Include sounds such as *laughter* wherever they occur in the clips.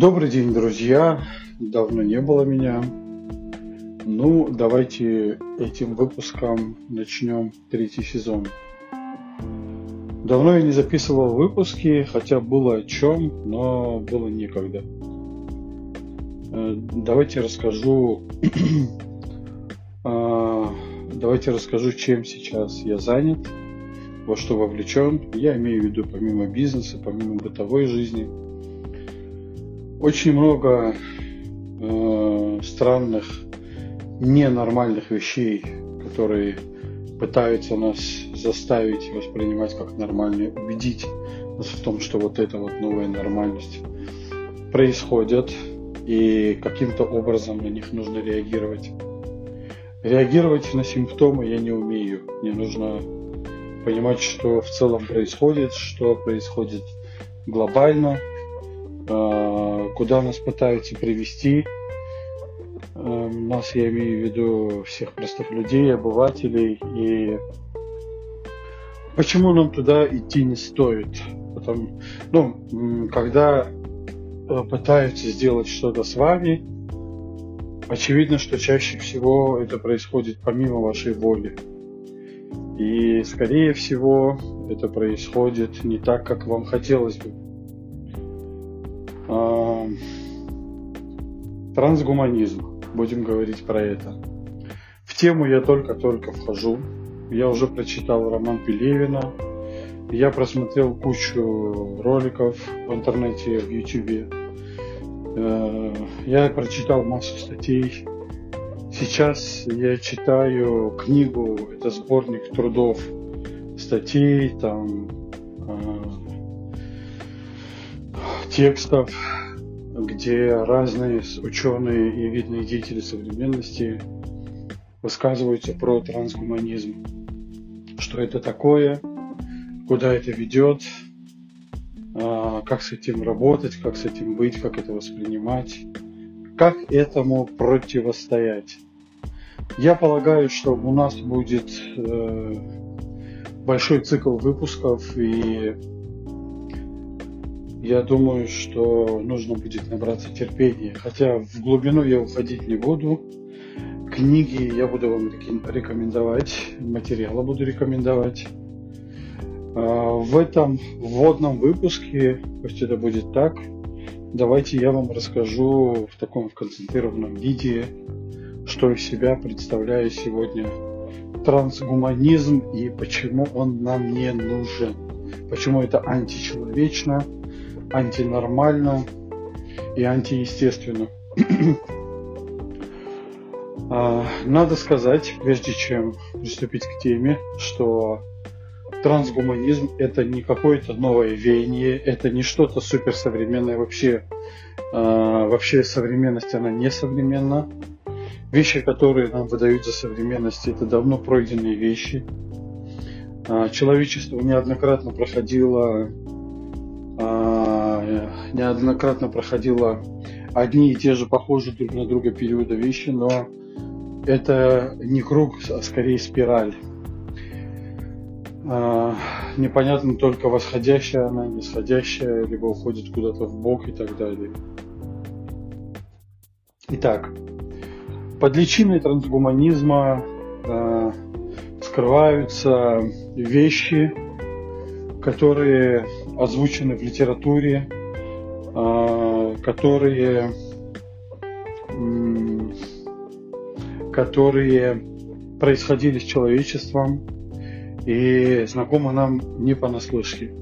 Добрый день, друзья! Давно не было меня. Ну, давайте этим выпуском начнем третий сезон. Давно я не записывал выпуски, хотя было о чем, но было некогда. Э, давайте расскажу, *clears throat* а, давайте расскажу, чем сейчас я занят, во что вовлечен. Я имею в виду помимо бизнеса, помимо бытовой жизни. Очень много э, странных, ненормальных вещей, которые пытаются нас заставить воспринимать как нормальные, убедить нас в том, что вот эта вот новая нормальность происходит, и каким-то образом на них нужно реагировать. Реагировать на симптомы я не умею. Мне нужно понимать, что в целом происходит, что происходит глобально, куда нас пытаются привести. Эм, нас я имею в виду всех простых людей, обывателей. И почему нам туда идти не стоит? Потому, ну, когда э, пытаются сделать что-то с вами, очевидно, что чаще всего это происходит помимо вашей воли. И, скорее всего, это происходит не так, как вам хотелось бы. Трансгуманизм. Будем говорить про это. В тему я только-только вхожу. Я уже прочитал роман Пелевина. Я просмотрел кучу роликов в интернете, в Ютубе. Э, я прочитал массу статей. Сейчас я читаю книгу, это сборник трудов, статей, там э, текстов, где разные ученые и видные деятели современности высказываются про трансгуманизм. Что это такое, куда это ведет, а, как с этим работать, как с этим быть, как это воспринимать, как этому противостоять. Я полагаю, что у нас будет э, большой цикл выпусков и я думаю, что нужно будет набраться терпения. Хотя в глубину я уходить не буду. Книги я буду вам рекомендовать, материалы буду рекомендовать. А, в этом вводном выпуске, пусть это будет так, давайте я вам расскажу в таком концентрированном виде, что из себя представляю сегодня трансгуманизм и почему он нам не нужен, почему это античеловечно, антинормально и антиестественно. А, надо сказать, прежде чем приступить к теме, что трансгуманизм это не какое-то новое веяние, это не что-то суперсовременное вообще. А, вообще современность она не современна. Вещи, которые нам выдают за современность, это давно пройденные вещи. А, человечество неоднократно проходило неоднократно проходила одни и те же похожие друг на друга периоды вещи, но это не круг, а скорее спираль. А, непонятно только восходящая она, нисходящая, либо уходит куда-то в бок и так далее. Итак, под личиной трансгуманизма э, скрываются вещи, которые озвучены в литературе, а, которые, которые происходили с человечеством и знакомы нам не понаслышке.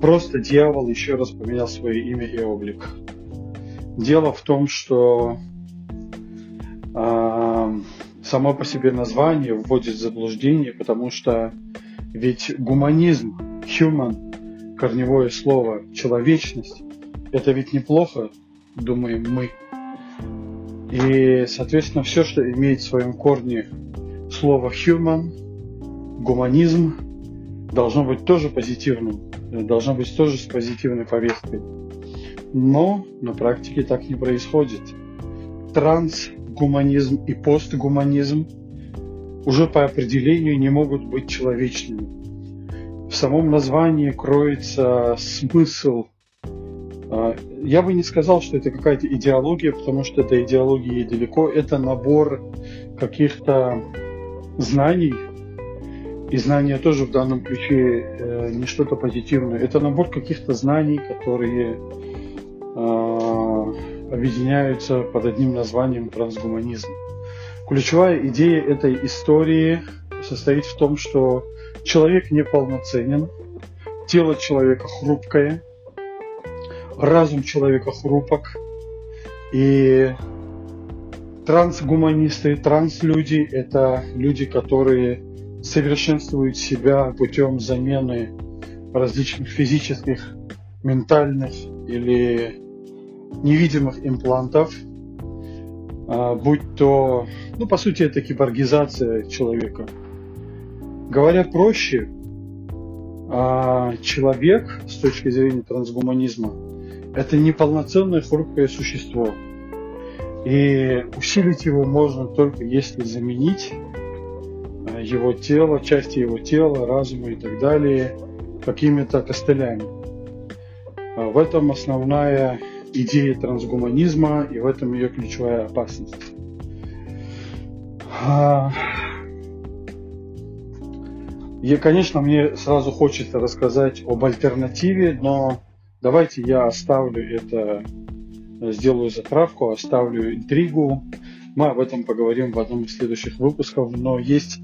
Просто дьявол еще раз поменял свое имя и облик. Дело в том, что э, само по себе название вводит в заблуждение, потому что ведь гуманизм, human, корневое слово, человечность, это ведь неплохо, думаем мы. И, соответственно, все, что имеет в своем корне слово human, гуманизм, должно быть тоже позитивным, должно быть тоже с позитивной повесткой. Но на практике так не происходит. Трансгуманизм и постгуманизм уже по определению не могут быть человечными. В самом названии кроется смысл я бы не сказал, что это какая-то идеология, потому что до идеологии далеко. Это набор каких-то знаний, и знания тоже в данном ключе э, не что-то позитивное. Это набор каких-то знаний, которые э, объединяются под одним названием трансгуманизм. Ключевая идея этой истории состоит в том, что человек неполноценен, тело человека хрупкое, разум человека хрупок, и трансгуманисты, транслюди – это люди, которые совершенствуют себя путем замены различных физических, ментальных или невидимых имплантов, а, будь то, ну, по сути, это киборгизация человека. Говоря проще, а, человек с точки зрения трансгуманизма это неполноценное хрупкое существо. И усилить его можно только если заменить его тело, части его тела, разума и так далее какими-то костылями. А в этом основная идея трансгуманизма и в этом ее ключевая опасность. А, и, конечно, мне сразу хочется рассказать об альтернативе, но давайте я оставлю это, сделаю затравку, оставлю интригу. Мы об этом поговорим в одном из следующих выпусков, но есть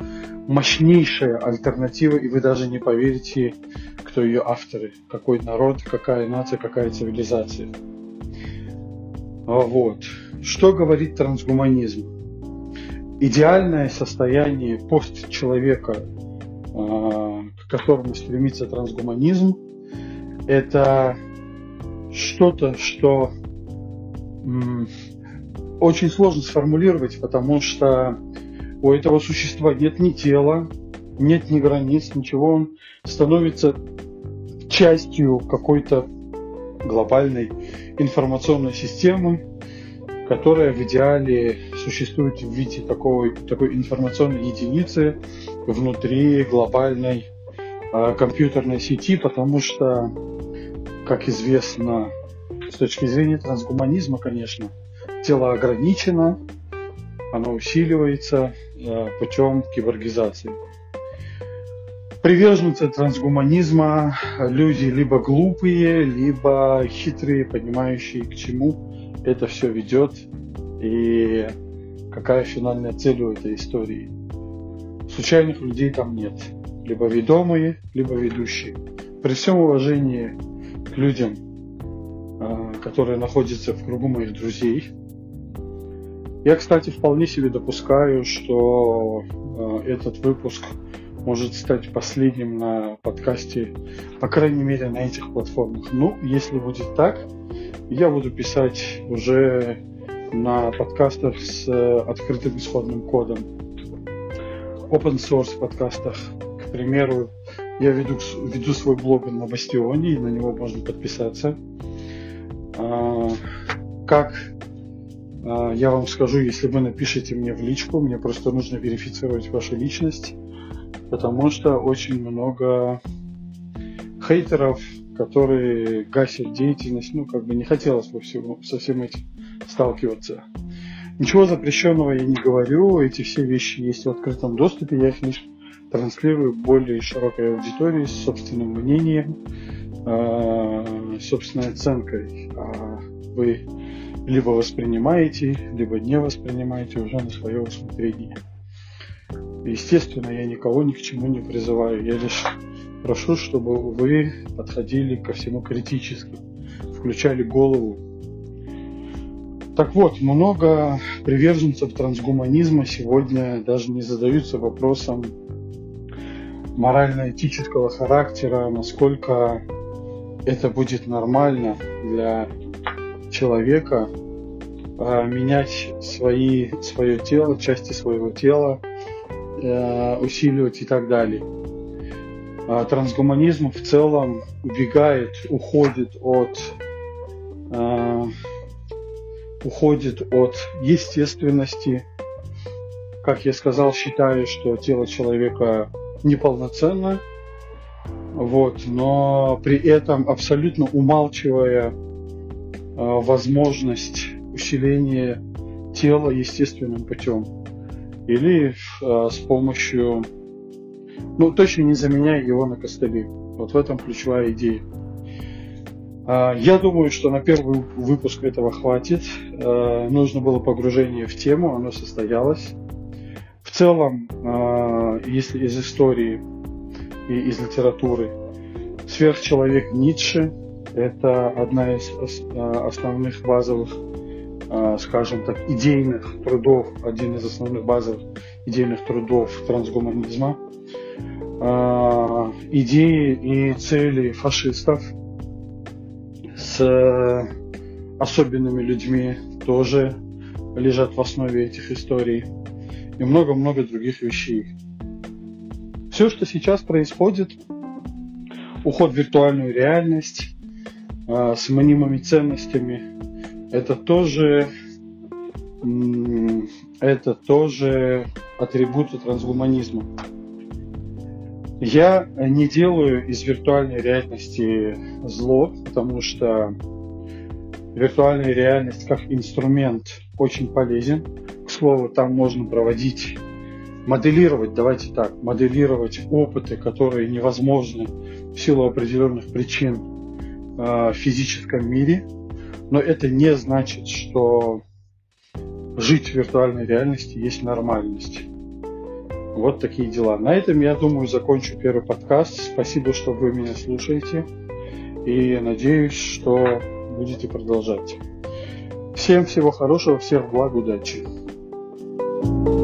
мощнейшая альтернатива, и вы даже не поверите, кто ее авторы, какой народ, какая нация, какая цивилизация. А вот. Что говорит трансгуманизм? Идеальное состояние постчеловека, а, к которому стремится трансгуманизм, это что-то, что очень сложно сформулировать, потому что у этого существа нет ни тела, нет ни границ, ничего. Он становится частью какой-то глобальной информационной системы, которая в идеале существует в виде такой, такой информационной единицы внутри глобальной э, компьютерной сети, потому что, как известно, с точки зрения трансгуманизма, конечно, тело ограничено, оно усиливается э, путем киборгизации. Приверженцы трансгуманизма люди либо глупые, либо хитрые, понимающие, к чему это все ведет и какая финальная цель у этой истории. Случайных людей там нет. Либо ведомые, либо ведущие. При всем уважении людям, э, которые находятся в кругу моих друзей, я, кстати, вполне себе допускаю, что э, этот выпуск может стать последним на подкасте, по крайней мере, на этих платформах. Ну, если будет так, я буду писать уже на подкастах с э, открытым исходным кодом. Open source подкастах, к примеру, я веду, веду свой блог на Бастионе, и на него можно подписаться. А, как а, я вам скажу, если вы напишите мне в личку, мне просто нужно верифицировать вашу личность, потому что очень много хейтеров, которые гасят деятельность, ну, как бы не хотелось бы всего, со всем этим сталкиваться. Ничего запрещенного я не говорю, эти все вещи есть в открытом доступе, я их лишь транслирую более широкой аудитории с собственным мнением, э, собственной оценкой. А вы либо воспринимаете, либо не воспринимаете уже на свое усмотрение. Естественно, я никого ни к чему не призываю, я лишь прошу, чтобы вы подходили ко всему критически, включали голову. Так вот, много приверженцев трансгуманизма сегодня даже не задаются вопросом морально-этического характера, насколько это будет нормально для человека э, менять свои, свое тело, части своего тела, э, усиливать и так далее. А трансгуманизм в целом убегает, уходит от э, уходит от естественности. Как я сказал, считаю, что тело человека неполноценно, вот, но при этом абсолютно умалчивая возможность усиления тела естественным путем или с помощью, ну точно не заменяя его на костыли. Вот в этом ключевая идея. Я думаю, что на первый выпуск этого хватит. Нужно было погружение в тему, оно состоялось. В целом, если из истории и из литературы, сверхчеловек Ницше – это одна из основных базовых, скажем так, идейных трудов, один из основных базовых идейных трудов трансгуманизма. Идеи и цели фашистов – с особенными людьми тоже лежат в основе этих историй и много-много других вещей. Все, что сейчас происходит, уход в виртуальную реальность э, с анонимными ценностями, это тоже, это тоже атрибуты трансгуманизма. Я не делаю из виртуальной реальности зло, потому что виртуальная реальность как инструмент очень полезен. К слову, там можно проводить, моделировать, давайте так, моделировать опыты, которые невозможны в силу определенных причин э, в физическом мире. Но это не значит, что жить в виртуальной реальности есть нормальность. Вот такие дела. На этом, я думаю, закончу первый подкаст. Спасибо, что вы меня слушаете. И надеюсь, что будете продолжать. Всем всего хорошего, всех благ, удачи. thank you